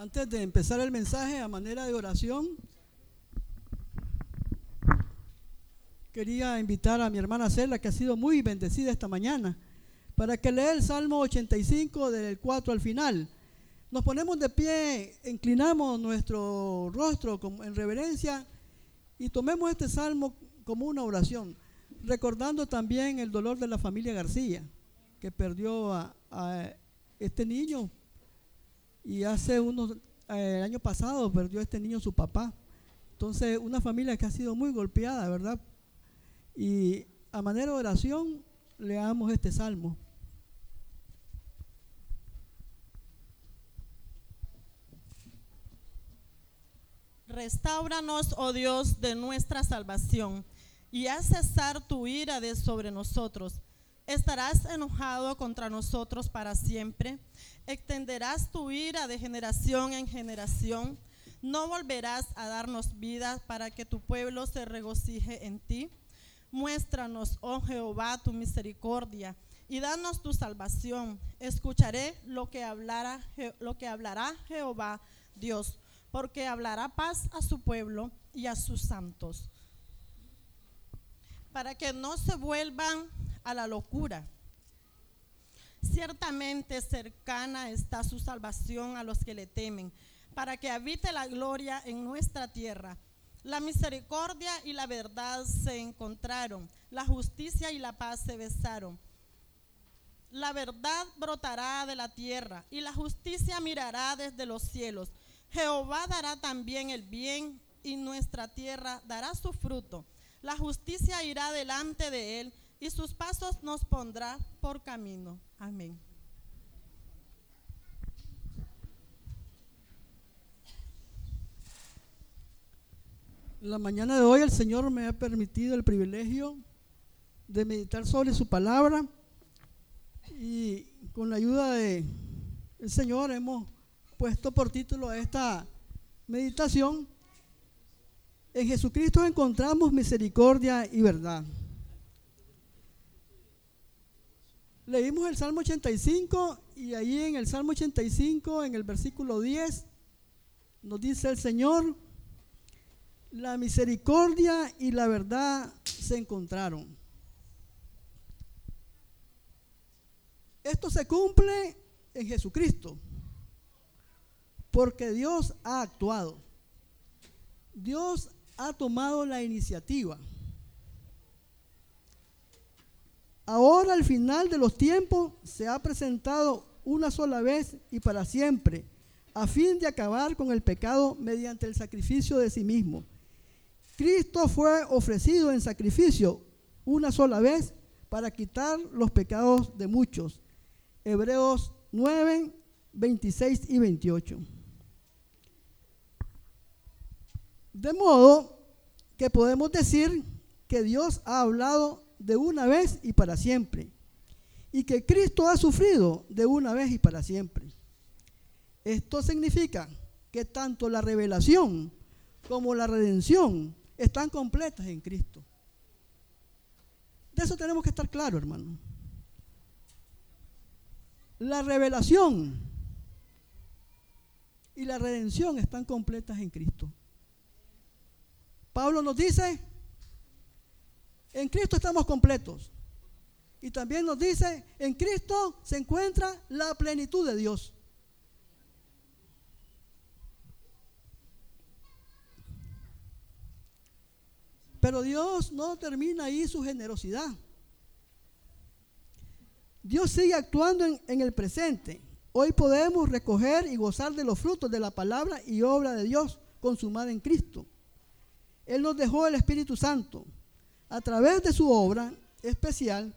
Antes de empezar el mensaje a manera de oración, quería invitar a mi hermana Cela, que ha sido muy bendecida esta mañana, para que lea el Salmo 85 del 4 al final. Nos ponemos de pie, inclinamos nuestro rostro en reverencia y tomemos este salmo como una oración, recordando también el dolor de la familia García, que perdió a, este niño y hace unos, eh, el año pasado perdió este niño su papá. Entonces, una familia que ha sido muy golpeada, ¿verdad? Y a manera de oración, leamos este salmo. Restauranos, oh Dios, de nuestra salvación, y haz cesar tu ira de sobre nosotros. ¿Estarás enojado contra nosotros para siempre? ¿Extenderás tu ira de generación en generación? ¿No volverás a darnos vida para que tu pueblo se regocije en ti? Muéstranos, oh Jehová, tu misericordia y danos tu salvación. Escucharé lo que hablará, lo que hablará Jehová Dios porque hablará paz a su pueblo y a sus santos, para que no se vuelvan a la locura. Ciertamente cercana está su salvación a los que le temen, para que habite la gloria en nuestra tierra. La misericordia y la verdad se encontraron, la justicia y la paz se besaron. La verdad brotará de la tierra y la justicia mirará desde los cielos. Jehová dará también el bien y nuestra tierra dará su fruto. La justicia irá delante de él y sus pasos nos pondrá por camino. Amén. La mañana de hoy el Señor me ha permitido el privilegio de meditar sobre su palabra y con la ayuda del Señor hemos puesto por título a esta meditación, en Jesucristo encontramos misericordia y verdad. Leímos el Salmo 85 y ahí en el Salmo 85, en el versículo 10, nos dice el Señor, la misericordia y la verdad se encontraron. Esto se cumple en Jesucristo. Porque Dios ha actuado. Dios ha tomado la iniciativa. Ahora al final de los tiempos se ha presentado una sola vez y para siempre, a fin de acabar con el pecado mediante el sacrificio de sí mismo. Cristo fue ofrecido en sacrificio una sola vez para quitar los pecados de muchos. Hebreos 9, 26 y 28. De modo que podemos decir que Dios ha hablado de una vez y para siempre, y que Cristo ha sufrido de una vez y para siempre. Esto significa que tanto la revelación como la redención están completas en Cristo. De eso tenemos que estar claros, hermano. La revelación y la redención están completas en Cristo. Pablo nos dice, en Cristo estamos completos. Y también nos dice, en Cristo se encuentra la plenitud de Dios. Pero Dios no termina ahí su generosidad. Dios sigue actuando en, el presente. Hoy podemos recoger y gozar de los frutos de la palabra y obra de Dios consumada en Cristo. Él nos dejó el Espíritu Santo a través de su obra especial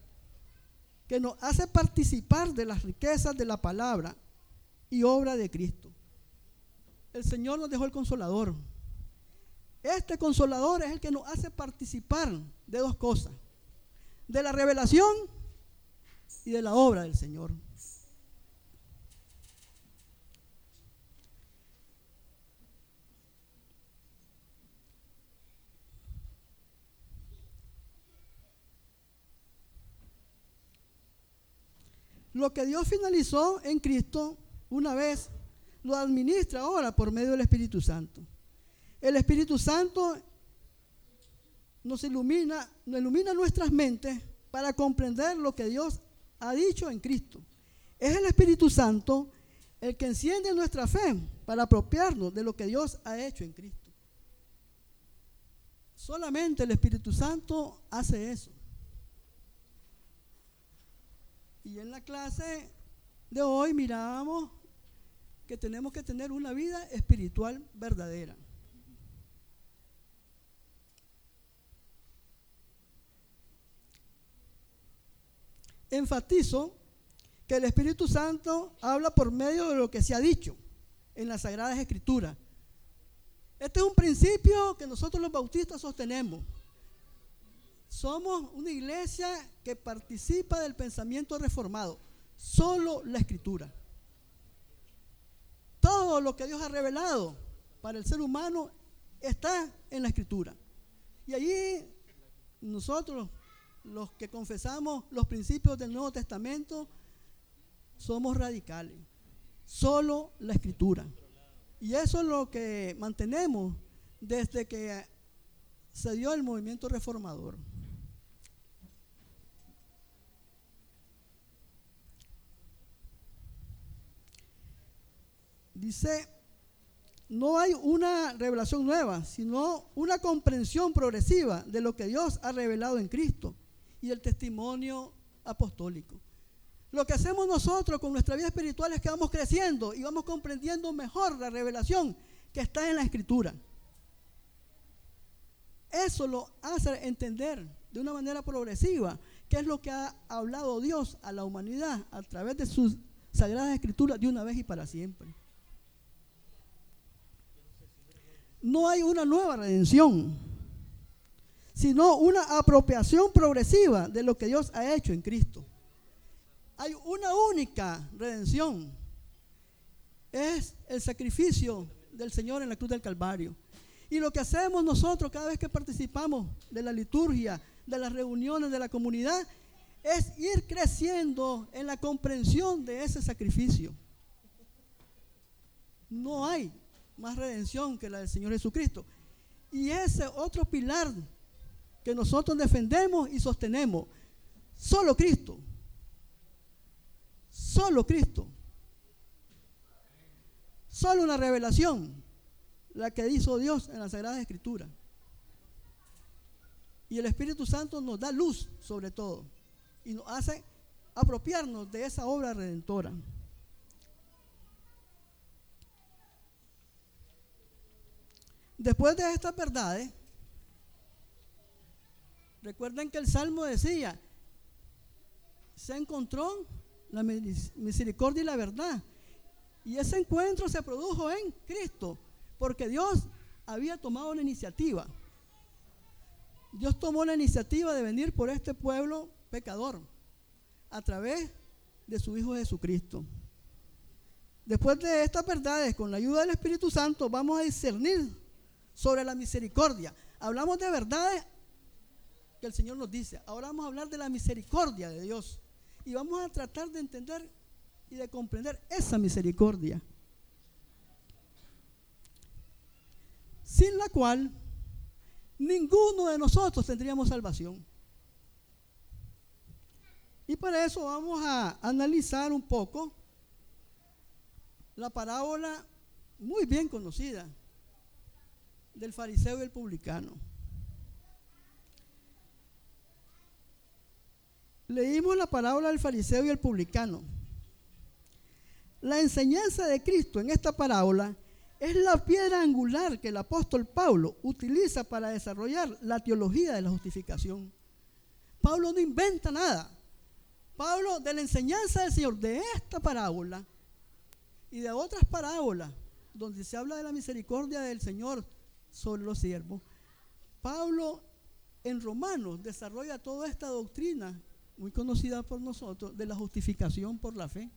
que nos hace participar de las riquezas de la palabra y obra de Cristo. El Señor nos dejó el consolador. Este consolador es el que nos hace participar de dos cosas, de la revelación y de la obra del Señor. Lo que Dios finalizó en Cristo una vez lo administra ahora por medio del Espíritu Santo. El Espíritu Santo nos ilumina, nos ilumina nuestras mentes para comprender lo que Dios ha dicho en Cristo. Es el Espíritu Santo el que enciende nuestra fe para apropiarnos de lo que Dios ha hecho en Cristo. Solamente el Espíritu Santo hace eso. Y en la clase de hoy mirábamos que tenemos que tener una vida espiritual verdadera. Enfatizo que el Espíritu Santo habla por medio de lo que se ha dicho en las Sagradas Escrituras. Este es un principio que nosotros los bautistas sostenemos. Somos una iglesia que participa del pensamiento reformado. Solo la escritura. Todo lo que Dios ha revelado para el ser humano está en la escritura. Y allí nosotros, los que confesamos los principios del Nuevo Testamento, somos radicales. Solo la escritura. Y eso es lo que mantenemos desde que se dio el movimiento reformador. Dice, no hay una revelación nueva, sino una comprensión progresiva de lo que Dios ha revelado en Cristo y el testimonio apostólico. Lo que hacemos nosotros con nuestra vida espiritual es que vamos creciendo y vamos comprendiendo mejor la revelación que está en la escritura. Eso lo hace entender de una manera progresiva qué es lo que ha hablado Dios a la humanidad a través de sus sagradas escrituras de una vez y para siempre. No hay una nueva redención, sino una apropiación progresiva de lo que Dios ha hecho en Cristo. Hay una única redención. Es el sacrificio del Señor en la cruz del Calvario. Y lo que hacemos nosotros cada vez que participamos de la liturgia, de las reuniones de la comunidad, es ir creciendo en la comprensión de ese sacrificio. No hay más redención que la del Señor Jesucristo. Y ese otro pilar que nosotros defendemos y sostenemos, solo Cristo. Solo Cristo. Solo una revelación, la que hizo Dios en la Sagrada Escritura. Y el Espíritu Santo nos da luz sobre todo y nos hace apropiarnos de esa obra redentora. Después de estas verdades, recuerden que el Salmo decía, se encontró la misericordia y la verdad. Y ese encuentro se produjo en Cristo, porque Dios había tomado la iniciativa. Dios tomó la iniciativa de venir por este pueblo pecador a través de su Hijo Jesucristo. Después de estas verdades, con la ayuda del Espíritu Santo, vamos a discernir sobre la misericordia. Hablamos de verdades que el Señor nos dice. Ahora vamos a hablar de la misericordia de Dios. Y vamos a tratar de entender y de comprender esa misericordia. Sin la cual ninguno de nosotros tendríamos salvación. Y para eso vamos a analizar un poco la parábola muy bien conocida del fariseo y el publicano. Leímos la parábola del fariseo y el publicano. La enseñanza de Cristo en esta parábola es la piedra angular que el apóstol Pablo utiliza para desarrollar la teología de la justificación. Pablo no inventa nada. Pablo de la enseñanza del Señor, de esta parábola y de otras parábolas donde se habla de la misericordia del Señor sobre los siervos. Pablo en Romanos desarrolla toda esta doctrina muy conocida por nosotros de la justificación por la fe.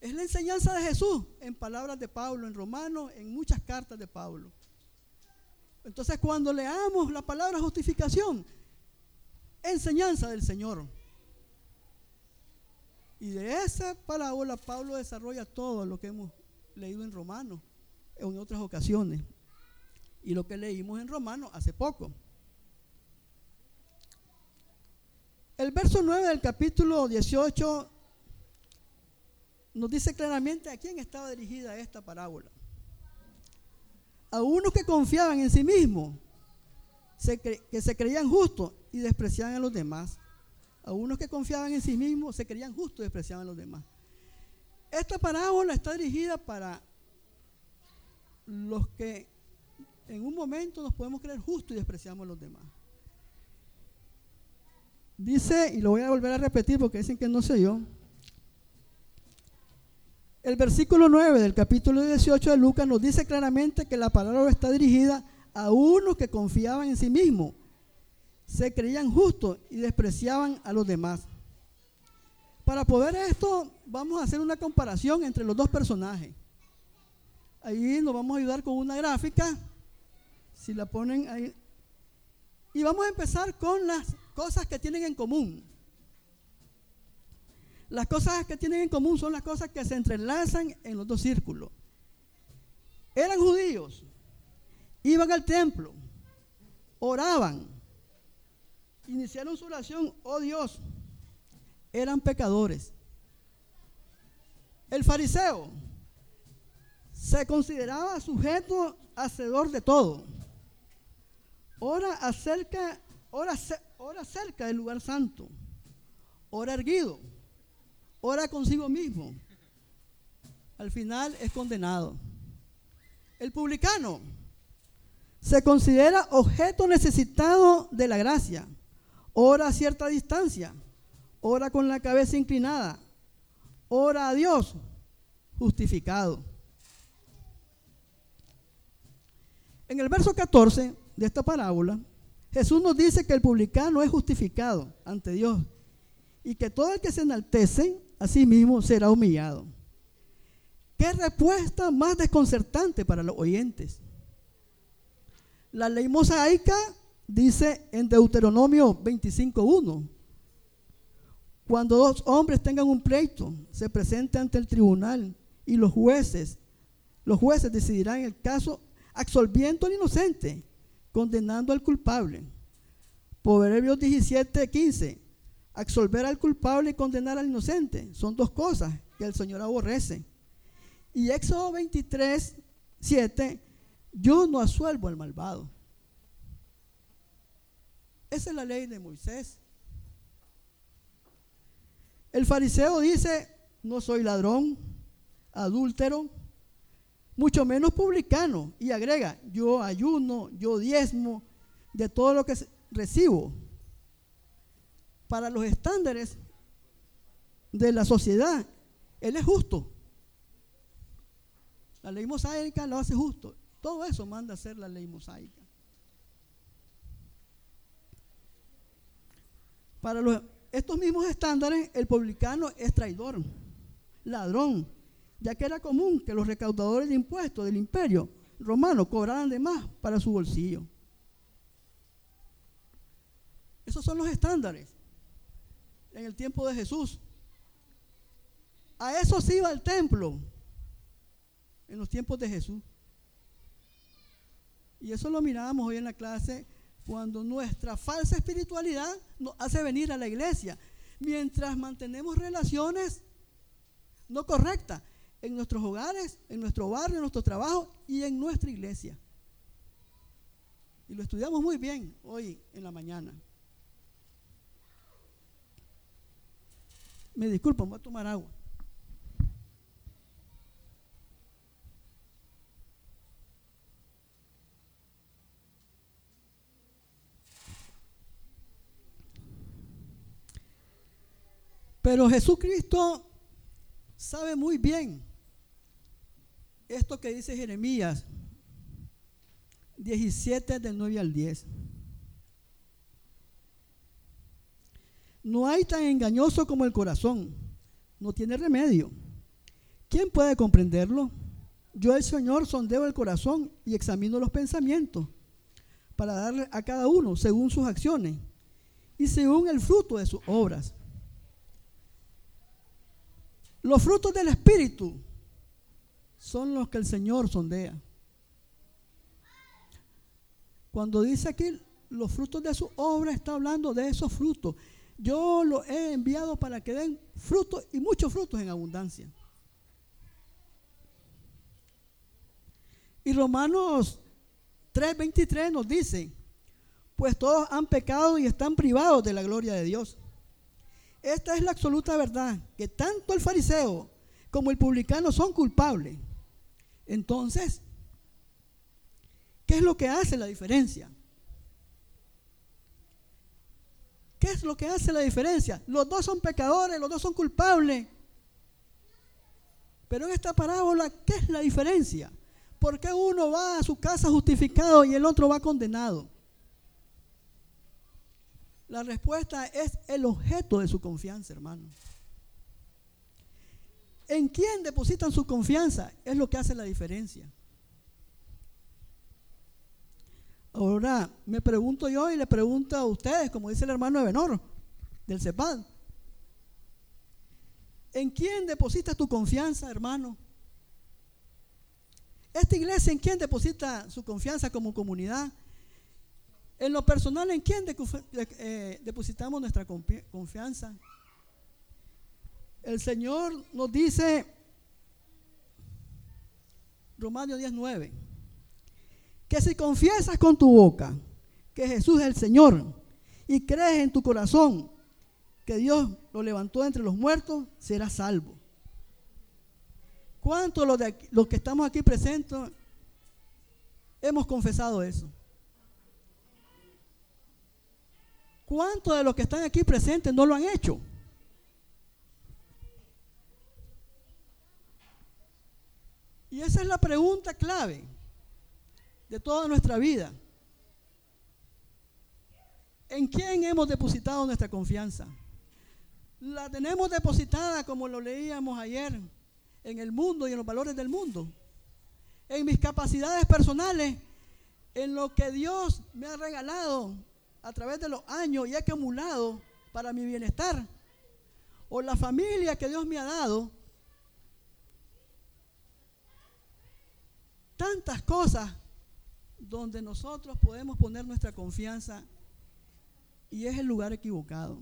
Es la enseñanza de Jesús en palabras de Pablo en Romanos, en muchas cartas de Pablo. Entonces cuando leamos la palabra justificación, enseñanza del Señor. Y de esa parábola Pablo desarrolla todo lo que hemos leído en Romanos en otras ocasiones. Y lo que leímos en Romanos hace poco. El verso 9 del capítulo 18 nos dice claramente a quién estaba dirigida esta parábola. A unos que confiaban en sí mismos, que se creían justos y despreciaban a los demás. A unos que confiaban en sí mismos, se creían justos y despreciaban a los demás. Esta parábola está dirigida para los que en un momento nos podemos creer justos y despreciamos a los demás. Dice, y lo voy a volver a repetir porque dicen que no sé yo, el versículo 9 del capítulo 18 de Lucas nos dice claramente que la palabra está dirigida a unos que confiaban en sí mismos, se creían justos y despreciaban a los demás. Para poder esto, vamos a hacer una comparación entre los dos personajes. Ahí nos vamos a ayudar con una gráfica, si la ponen ahí. Y vamos a empezar con las cosas que tienen en común. Las cosas que tienen en común son las cosas que se entrelazan en los dos círculos. Eran judíos, iban al templo, oraban, iniciaron su oración, oh Dios, eran pecadores. El fariseo se consideraba sujeto hacedor de todo. Ora acerca, ora, ora cerca del lugar santo. Ora erguido ora consigo mismo. Al final es condenado. El publicano se considera objeto necesitado de la gracia. Ora a cierta distancia. Ora con la cabeza inclinada. Ora a Dios justificado. En el verso 14 de esta parábola, Jesús nos dice que el publicano es justificado ante Dios y que todo el que se enaltece mismo será humillado. ¿Qué respuesta más desconcertante para los oyentes? La ley mosaica dice en Deuteronomio 25.1, cuando dos hombres tengan un pleito, se presente ante el tribunal y los jueces, los jueces decidirán el caso absolviendo al inocente, condenando al culpable. Proverbios 17.15, absolver al culpable y condenar al inocente. Son dos cosas que el Señor aborrece. Y Éxodo 23, 7, yo no asuelvo al malvado. Esa es la ley de Moisés. El fariseo dice, no soy ladrón, adúltero, mucho menos publicano. Y agrega, yo ayuno, yo diezmo de todo lo que recibo para los estándares de la sociedad, Él es justo. La ley mosaica lo hace justo. Todo eso manda a hacer la ley mosaica. Para estos mismos estándares, el publicano es traidor, ladrón, ya que era común que los recaudadores de impuestos del imperio romano cobraran de más para su bolsillo. Esos son los estándares en el tiempo de Jesús. A eso se iba al templo en los tiempos de Jesús. Y eso lo mirábamos hoy en la clase cuando nuestra falsa espiritualidad nos hace venir a la iglesia. Mientras mantenemos relaciones no correctas en nuestros hogares, en nuestro barrio, en nuestro trabajo y en nuestra iglesia. Y lo estudiamos muy bien hoy en la mañana. Me disculpan, voy a tomar agua. Pero Jesucristo sabe muy bien esto que dice Jeremías 17 del 9 al 10. No hay tan engañoso como el corazón. No tiene remedio. ¿Quién puede comprenderlo? Yo el Señor sondeo el corazón y examino los pensamientos para darle a cada uno según sus acciones y según el fruto de sus obras. Los frutos del Espíritu son los que el Señor sondea. Cuando dice aquí los frutos de su obra, está hablando de esos frutos. Yo los he enviado para que den frutos y muchos frutos en abundancia. Y Romanos 3:23 nos dice, pues todos han pecado y están privados de la gloria de Dios. Esta es la absoluta verdad, que tanto el fariseo como el publicano son culpables. Entonces, ¿qué es lo que hace la diferencia? ¿Qué es lo que hace la diferencia? Los dos son pecadores, los dos son culpables. Pero en esta parábola, ¿qué es la diferencia? ¿Por qué uno va a su casa justificado y el otro va condenado? La respuesta es el objeto de su confianza, hermano. ¿En quién depositan su confianza? Es lo que hace la diferencia. Ahora me pregunto yo y le pregunto a ustedes, como dice el hermano Ebenor, del CEPAD. ¿En quién depositas tu confianza, hermano? Esta iglesia, ¿en quién deposita su confianza como comunidad? En lo personal, ¿en quién eh, depositamos nuestra confianza? El Señor nos dice, Romanos 19, que si confiesas con tu boca que Jesús es el Señor y crees en tu corazón que Dios lo levantó entre los muertos, serás salvo. ¿Cuántos los, los que estamos aquí presentes hemos confesado eso? ¿Cuántos de los que están aquí presentes no lo han hecho? Y esa es la pregunta clave de toda nuestra vida. ¿En quién hemos depositado nuestra confianza? La tenemos depositada, como lo leíamos ayer, en el mundo y en los valores del mundo. En mis capacidades personales, en lo que Dios me ha regalado a través de los años y he acumulado para mi bienestar, o la familia que Dios me ha dado, tantas cosas donde nosotros podemos poner nuestra confianza y es el lugar equivocado.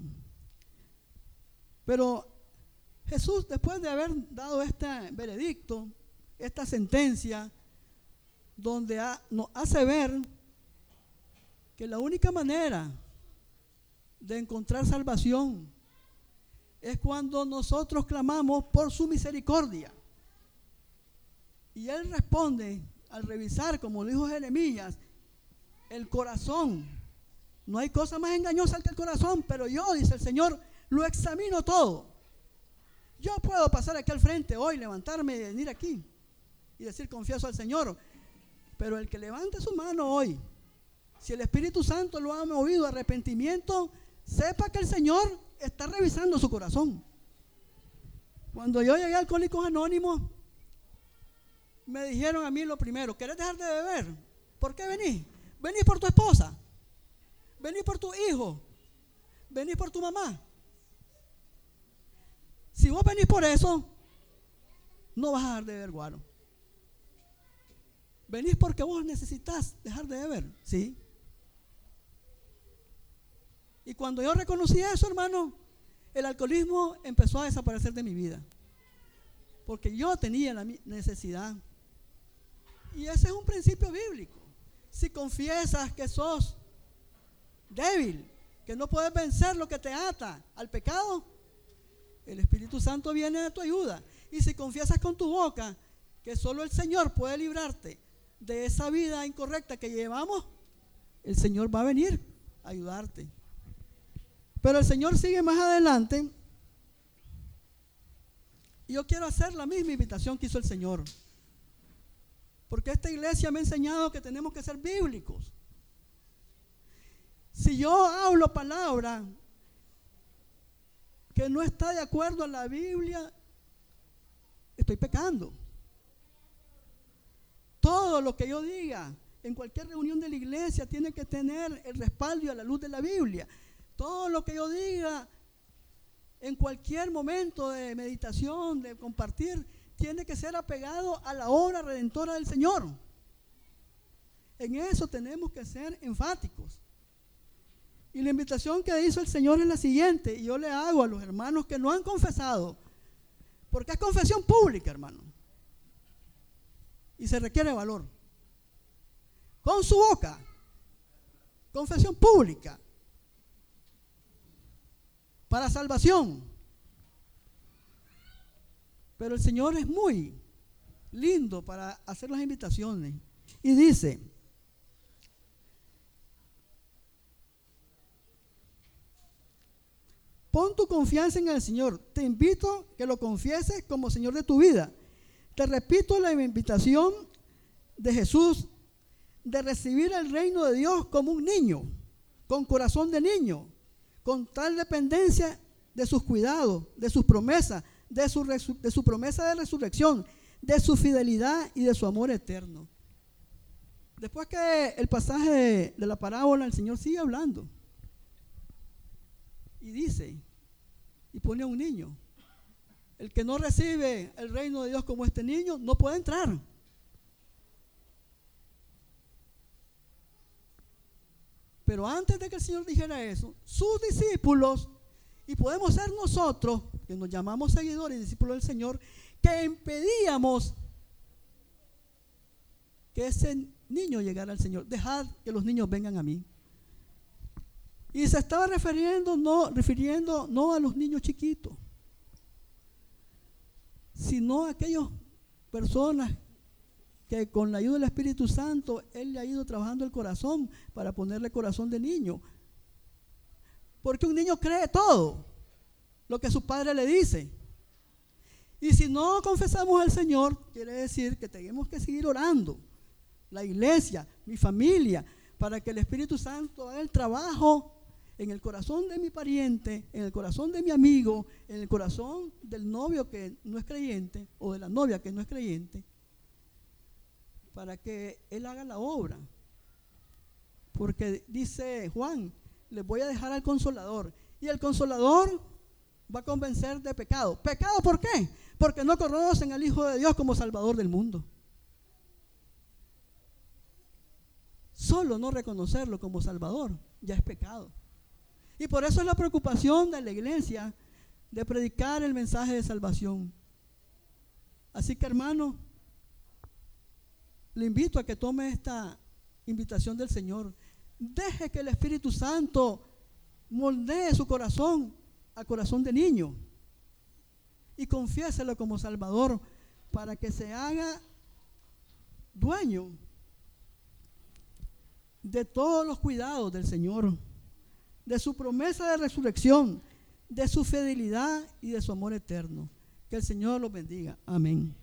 Pero Jesús, después de haber dado este veredicto, esta sentencia, donde nos hace ver que la única manera de encontrar salvación es cuando nosotros clamamos por su misericordia. Y él responde al revisar, como dijo Jeremías, el corazón. No hay cosa más engañosa que el corazón, pero yo, dice el Señor, lo examino todo. Yo puedo pasar aquí al frente hoy, levantarme y venir aquí y decir confieso al Señor, pero el que levante su mano hoy si el Espíritu Santo lo ha movido a arrepentimiento, sepa que el Señor está revisando su corazón. Cuando yo llegué a Alcohólicos Anónimos, me dijeron a mí lo primero, ¿querés dejar de beber? ¿Por qué venís? Venís por tu esposa, venís por tu hijo, venís por tu mamá. Si vos venís por eso, no vas a dejar de beber guaro. Venís porque vos necesitas dejar de beber, ¿sí? Y cuando yo reconocí eso, hermano, el alcoholismo empezó a desaparecer de mi vida. Porque yo tenía la necesidad. Y ese es un principio bíblico. Si confiesas que sos débil, que no puedes vencer lo que te ata al pecado, el Espíritu Santo viene a tu ayuda. Y si confiesas con tu boca que solo el Señor puede librarte de esa vida incorrecta que llevamos, el Señor va a venir a ayudarte. Pero el Señor sigue más adelante. Y yo quiero hacer la misma invitación que hizo el Señor. Porque esta iglesia me ha enseñado que tenemos que ser bíblicos. Si yo hablo palabra que no está de acuerdo a la Biblia, estoy pecando. Todo lo que yo diga en cualquier reunión de la iglesia tiene que tener el respaldo a la luz de la Biblia. Todo lo que yo diga en cualquier momento de meditación, de compartir, tiene que ser apegado a la obra redentora del Señor. En eso tenemos que ser enfáticos. Y la invitación que hizo el Señor es la siguiente, y yo le hago a los hermanos que no han confesado, porque es confesión pública, hermano. Y se requiere valor. Con su boca. Confesión pública. Para salvación. Pero el Señor es muy lindo para hacer las invitaciones. Y dice, pon tu confianza en el Señor. Te invito que lo confieses como Señor de tu vida. Te repito la invitación de Jesús de recibir el reino de Dios como un niño, con corazón de niño, con tal dependencia de sus cuidados, de sus promesas, de su, de su promesa de resurrección, de su fidelidad y de su amor eterno. Después que el pasaje de, de la parábola, el Señor sigue hablando. Y dice, y pone a un niño. El que no recibe el reino de Dios como este niño no puede entrar. Pero antes de que el Señor dijera eso, sus discípulos, y podemos ser nosotros, que nos llamamos seguidores y discípulos del Señor, que impedíamos que ese niño llegara al Señor. Dejad que los niños vengan a mí. Y se estaba refiriendo no, refiriendo no a los niños chiquitos, sino a aquellas personas que con la ayuda del Espíritu Santo Él le ha ido trabajando el corazón para ponerle corazón de niño. Porque un niño cree todo lo que su padre le dice. Y si no confesamos al Señor, quiere decir que tenemos que seguir orando. La iglesia, mi familia, para que el Espíritu Santo haga el trabajo en el corazón de mi pariente, en el corazón de mi amigo, en el corazón del novio que no es creyente o de la novia que no es creyente, para que Él haga la obra. Porque dice Juan, les voy a dejar al consolador. Y el consolador va a convencer de pecado. ¿Pecado por qué? Porque no conocen al Hijo de Dios como Salvador del mundo. Solo no reconocerlo como Salvador ya es pecado. Y por eso es la preocupación de la iglesia de predicar el mensaje de salvación. Así que hermano, le invito a que tome esta invitación del Señor. Deje que el Espíritu Santo moldee su corazón a corazón de niño y confiéselo como Salvador para que se haga dueño de todos los cuidados del Señor, de su promesa de resurrección, de su fidelidad y de su amor eterno. Que el Señor los bendiga. Amén.